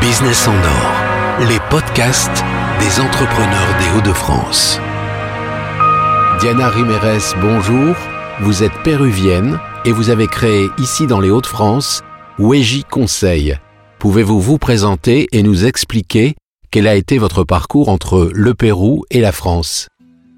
Business en or, les podcasts des entrepreneurs des Hauts-de-France. Diana Riméres, bonjour. Vous êtes péruvienne et vous avez créé ici dans les Hauts-de-France Weji Conseil. Pouvez-vous vous présenter et nous expliquer quel a été votre parcours entre le Pérou et la France?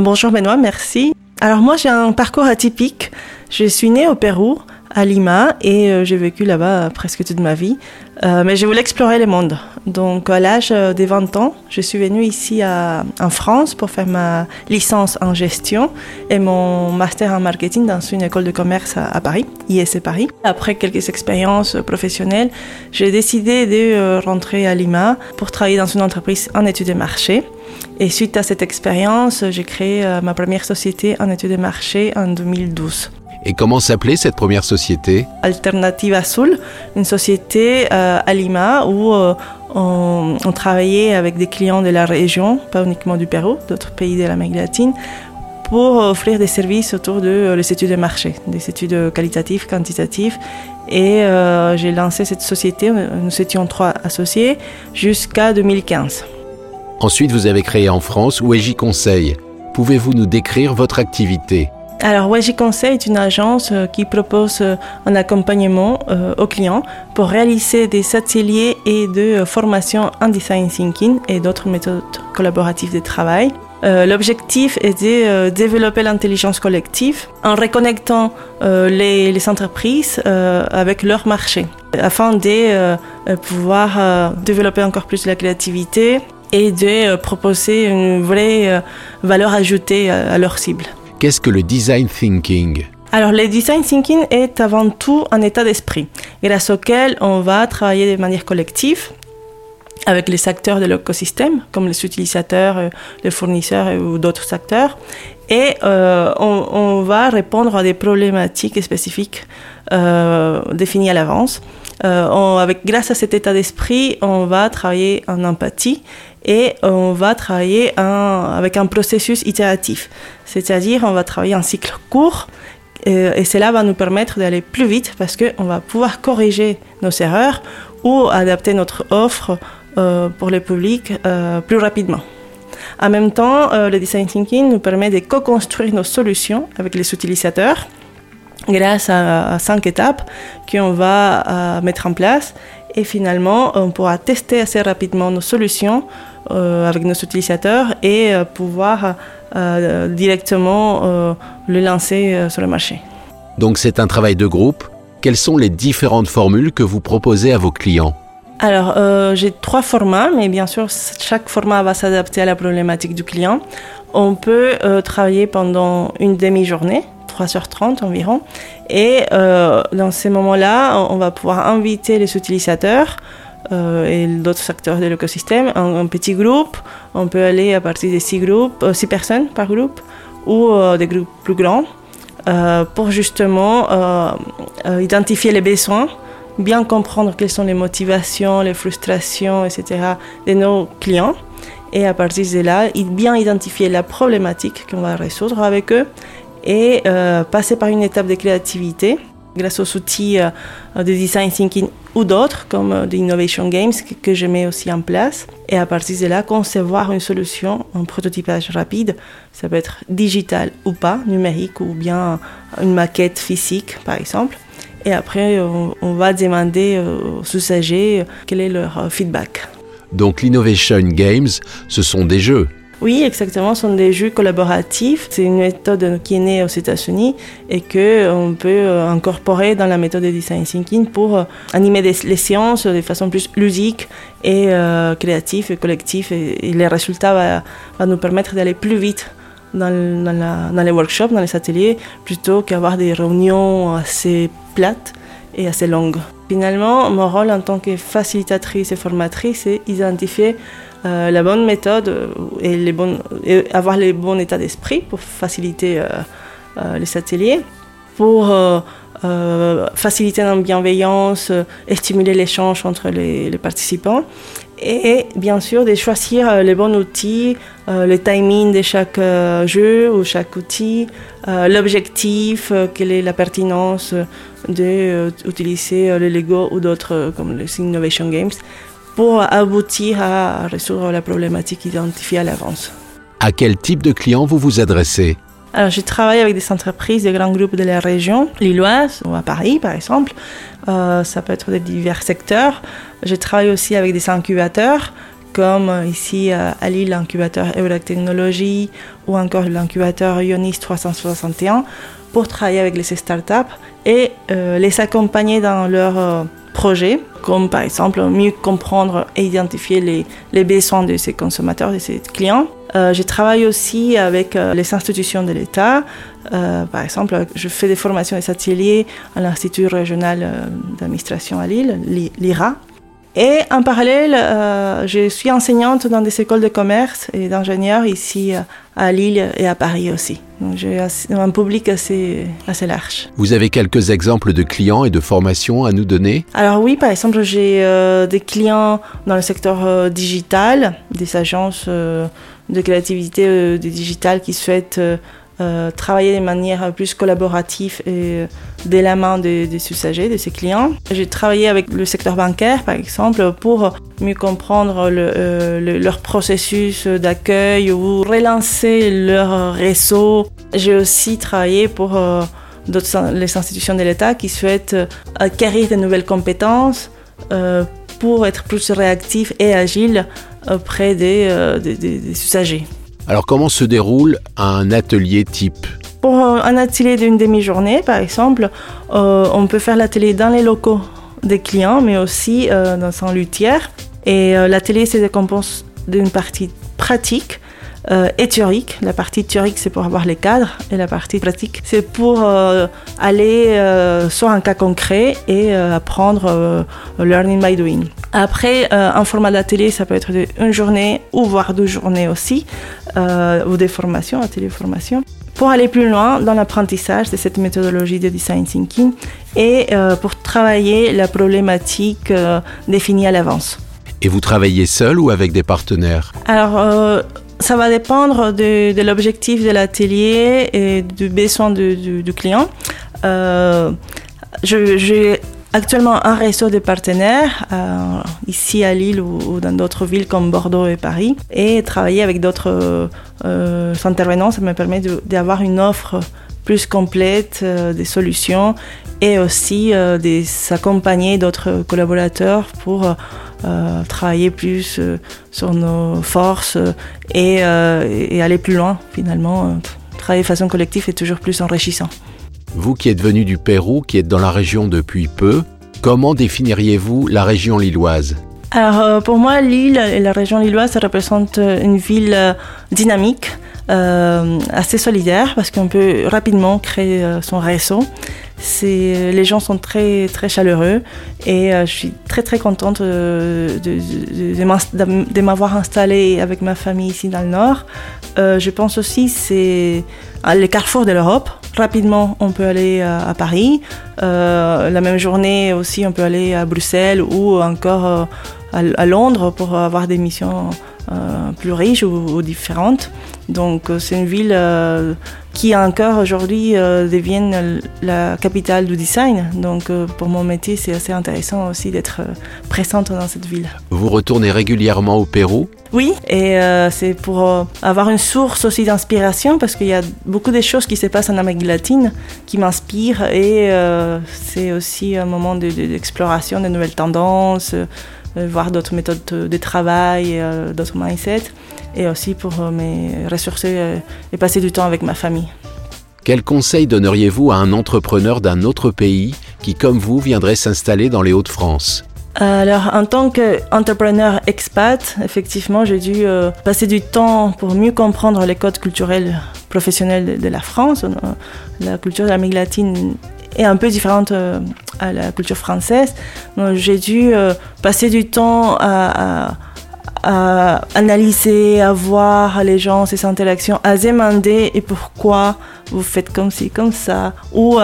Bonjour Benoît, merci. Alors moi j'ai un parcours atypique. Je suis née au Pérou, à Lima, et euh, j'ai vécu là-bas presque toute ma vie. Euh, mais je voulais explorer le monde. Donc à l'âge euh, des 20 ans, je suis venue ici à, en France pour faire ma licence en gestion et mon master en marketing dans une école de commerce à, à Paris, ISC Paris. Après quelques expériences professionnelles, j'ai décidé de rentrer à Lima pour travailler dans une entreprise en études de marché. Et suite à cette expérience, j'ai créé euh, ma première société en études de marché en 2012. Et comment s'appelait cette première société? Alternative Azul, une société euh, à Lima où euh, on, on, travaillait avec des clients de la région, pas uniquement du Pérou, d'autres pays de l'Amérique latine, pour offrir des services autour de euh, les études de marché, des études qualitatives, quantitatives. Et euh, j'ai lancé cette société, nous étions trois associés, jusqu'à 2015. Ensuite, vous avez créé en France Weji Conseil. Pouvez-vous nous décrire votre activité? Alors, Weji Conseil est une agence euh, qui propose euh, un accompagnement euh, aux clients pour réaliser des ateliers et de formation en design thinking et d'autres méthodes collaboratives de travail. L'objectif est de développer l'intelligence collective en reconnectant les, entreprises avec leur marché afin de pouvoir développer encore plus la créativité et de proposer une vraie valeur ajoutée à leur cible. Qu'est-ce que le design thinking? Alors, le design thinking est avant tout un état d'esprit, grâce auquel on va travailler de manière collective avec les acteurs de l'écosystème, comme les utilisateurs, euh, les fournisseurs euh, ou d'autres acteurs, et euh, on, on, va répondre à des problématiques spécifiques euh, définies à l'avance. Euh, avec, grâce à cet état d'esprit, on va travailler en empathie et on va travailler un, avec un processus itératif, c'est-à-dire on va travailler en cycle court euh, et cela va nous permettre d'aller plus vite parce qu'on va pouvoir corriger nos erreurs ou adapter notre offre pour le public plus rapidement. En même temps, euh, le design thinking nous permet de co-construire nos solutions avec les utilisateurs grâce à, cinq étapes qu'on va euh, mettre en place et finalement on pourra tester assez rapidement nos solutions euh, avec nos utilisateurs et pouvoir directement le lancer sur le marché. Donc c'est un travail de groupe. Quelles sont les différentes formules que vous proposez à vos clients? Alors, euh, j'ai trois formats, mais bien sûr, chaque format va s'adapter à la problématique du client. On peut euh, travailler pendant une demi-journée, 3h30 environ, et euh, dans ces moments-là, on va pouvoir inviter les utilisateurs euh, et d'autres acteurs de l'écosystème en un petit groupe. On peut aller à partir de six groupes, six personnes par groupe, ou des groupes plus grands, pour justement identifier les besoins bien comprendre quelles sont les motivations, les frustrations, etc. de nos clients. Et à partir de là, bien identifier la problématique qu'on va résoudre avec eux et euh, passer par une étape de créativité grâce aux outils euh, de design thinking ou d'autres comme euh, innovation games que, que, je mets aussi en place. Et à partir de là, concevoir une solution, un prototypage rapide. Ça peut être digital ou pas, numérique ou bien une maquette physique par exemple. Et après, on, on va demander aux usagers quel est leur feedback. Donc l'Innovation Games, ce sont des jeux oui, exactement. Ce sont des jeux collaboratifs. C'est une méthode qui est née aux États-Unis et qu'on peut incorporer dans la méthode de design thinking pour animer des, les séances de façon plus ludique et euh, créative et collective. Et, et les résultats vont nous permettre d'aller plus vite dans, les workshops, dans les ateliers, plutôt qu'avoir des réunions assez plates et assez longues. Finalement, mon rôle en tant que facilitatrice et formatrice, c'est identifier euh, la bonne méthode et, les bonnes, avoir les bons états d'esprit pour faciliter euh, euh, les ateliers, pour faciliter la bienveillance et stimuler l'échange entre les participants et bien sûr de choisir les bons outils, le timing de chaque jeu ou chaque outil, l'objectif, quelle est la pertinence d'utiliser le Lego ou d'autres comme les Innovation Games pour aboutir à résoudre la problématique identifiée à l'avance. À quel type de clients vous vous adressez? Alors, je travaille avec des entreprises, des grands groupes de la région, lilloise ou à Paris par exemple. Euh, ça peut être de divers secteurs. Je travaille aussi avec des incubateurs, comme ici à Lille, l'incubateur Eurac Technologies ou encore l'incubateur Ionis 361, pour travailler avec les startups et euh, les accompagner dans leurs euh, projets, comme par exemple mieux comprendre et identifier les, besoins de ces consommateurs, de ces clients euh, je travaille aussi avec euh, les institutions de l'État. Euh, par exemple, je fais des formations des ateliers à l'Institut régional d'administration à Lille, l'IRA. Et en parallèle, je suis enseignante dans des écoles de commerce et d'ingénieurs ici à Lille et à Paris aussi. Donc j'ai un public assez, assez large. Vous avez quelques exemples de clients et de formations à nous donner? Alors oui, par exemple, j'ai des clients dans le secteur digital, des agences de créativité euh, digitale qui souhaitent euh, euh, travailler de manière plus collaborative et de la main des, usagers, de ses clients. J'ai travaillé avec le secteur bancaire, par exemple, pour mieux comprendre leur processus d'accueil ou relancer leur réseau. J'ai aussi travaillé pour les institutions de l'État qui souhaitent acquérir de nouvelles compétences pour être plus réactifs et agiles auprès euh, des, des, usagers. Alors comment se déroule un atelier type Pour un atelier d'une demi-journée, par exemple, euh, on peut faire l'atelier dans les locaux des clients, mais aussi euh, dans son luthière. Et l'atelier se décompose d'une partie pratique euh, et théorique. La partie théorique, c'est pour avoir les cadres, et la partie pratique, c'est pour aller sur un cas concret et apprendre learning by doing. Après, euh, un format d'atelier, ça peut être une journée ou voire deux journées aussi, euh, ou des formations, ateliers formation, pour aller plus loin dans l'apprentissage de cette méthodologie de design thinking et euh, pour travailler la problématique définie à l'avance. Et vous travaillez seul ou avec des partenaires? Alors, ça va dépendre de, l'objectif de l'atelier et du besoin du, client. je, actuellement un réseau de partenaires euh, ici à Lille ou, dans d'autres villes comme Bordeaux et Paris. Et travailler avec d'autres euh, intervenants, ça me permet d'avoir une offre plus complète euh, des solutions et aussi de s'accompagner d'autres collaborateurs pour travailler plus sur nos forces et, et, aller plus loin finalement. travailler de façon collective est toujours plus enrichissant. Vous qui êtes venu du Pérou, qui êtes dans la région depuis peu, comment définiriez-vous la région lilloise? Alors euh, pour moi, Lille et la région lilloise, ça représente euh, une ville euh, assez solidaire, parce qu'on peut rapidement créer son réseau. les gens sont très très chaleureux et je suis très très contente de, m'avoir installée avec ma famille ici dans le Nord. je pense aussi c'est les carrefours de l'Europe rapidement, on peut aller à, Paris. Euh, la même journée aussi, on peut aller à Bruxelles ou encore euh, à, Londres pour avoir des missions euh, plus riches ou, différentes. Donc c'est une ville qui encore aujourd'hui devient la capitale du design. Donc pour mon métier, c'est assez intéressant aussi d'être présente dans cette ville. Vous retournez régulièrement au Pérou? Oui, et euh, c'est pour euh, avoir une source aussi d'inspiration parce qu'il y a beaucoup de choses qui se passent en Amérique latine qui m'inspirent et euh, c'est aussi un moment d'exploration de, nouvelles tendances, voir d'autres méthodes de travail, d'autres mindsets et aussi pour me ressourcer et passer du temps avec ma famille. Quel conseil donneriez-vous à un entrepreneur d'un autre pays qui, comme vous, viendrait s'installer dans les Hauts-de-France? Alors, en tant qu'entrepreneur expat, effectivement, j'ai dû euh, passer du temps pour mieux comprendre les codes culturels professionnels de, la France. Euh, la culture de l'Amérique latine est un peu différente euh, à la culture française. Donc, j'ai dû passer du temps à, analyser, à voir les gens, ces interactions, à demander et pourquoi vous faites comme ci, comme ça, ou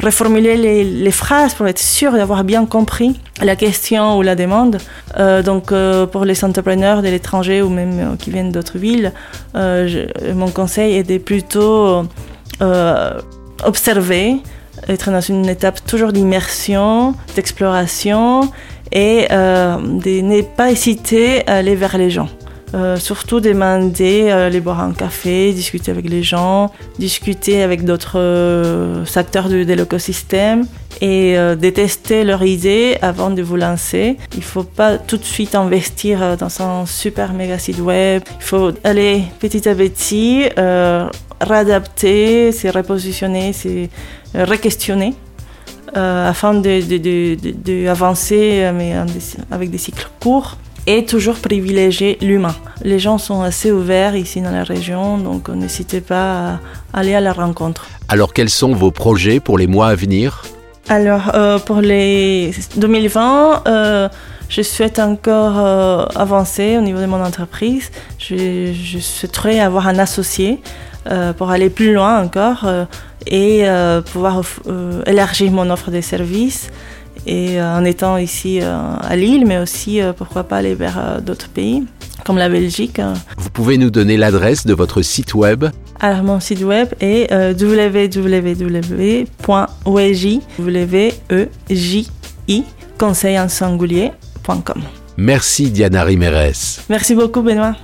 reformuler les, phrases pour être sûr d'avoir bien compris la question ou la demande. Euh, donc euh, pour les entrepreneurs de l'étranger ou même euh, qui viennent d'autres villes, mon conseil est de plutôt observer, être dans une étape toujours d'immersion, d'exploration et de ne pas hésiter à aller vers les gens. Euh, surtout demander euh, aller boire un café, discuter avec les gens, discuter avec d'autres euh, acteurs de, l'écosystème et détester leurs idées avant de vous lancer. Il ne faut pas tout de suite investir dans un super méga site web. Il faut aller petit à petit, réadapter, se repositionner, se re-questionner. afin d'avancer de, mais avec des cycles courts et toujours privilégier l'humain. Les gens sont assez ouverts ici dans la région, donc n'hésitez pas à aller à la rencontre. Alors quels sont vos projets pour les mois à venir? Alors euh, pour les 2020, euh, je souhaite encore euh, avancer au niveau de mon entreprise. Je, je souhaiterais avoir un associé pour aller plus loin encore et pouvoir élargir mon offre de services et euh, en étant ici euh, à Lille, mais aussi euh, pourquoi pas aller vers d'autres pays comme la Belgique. Vous pouvez nous donner l'adresse de votre site web Alors mon site web est www.weji conseil Merci Diana Rimeres. Merci beaucoup Benoît.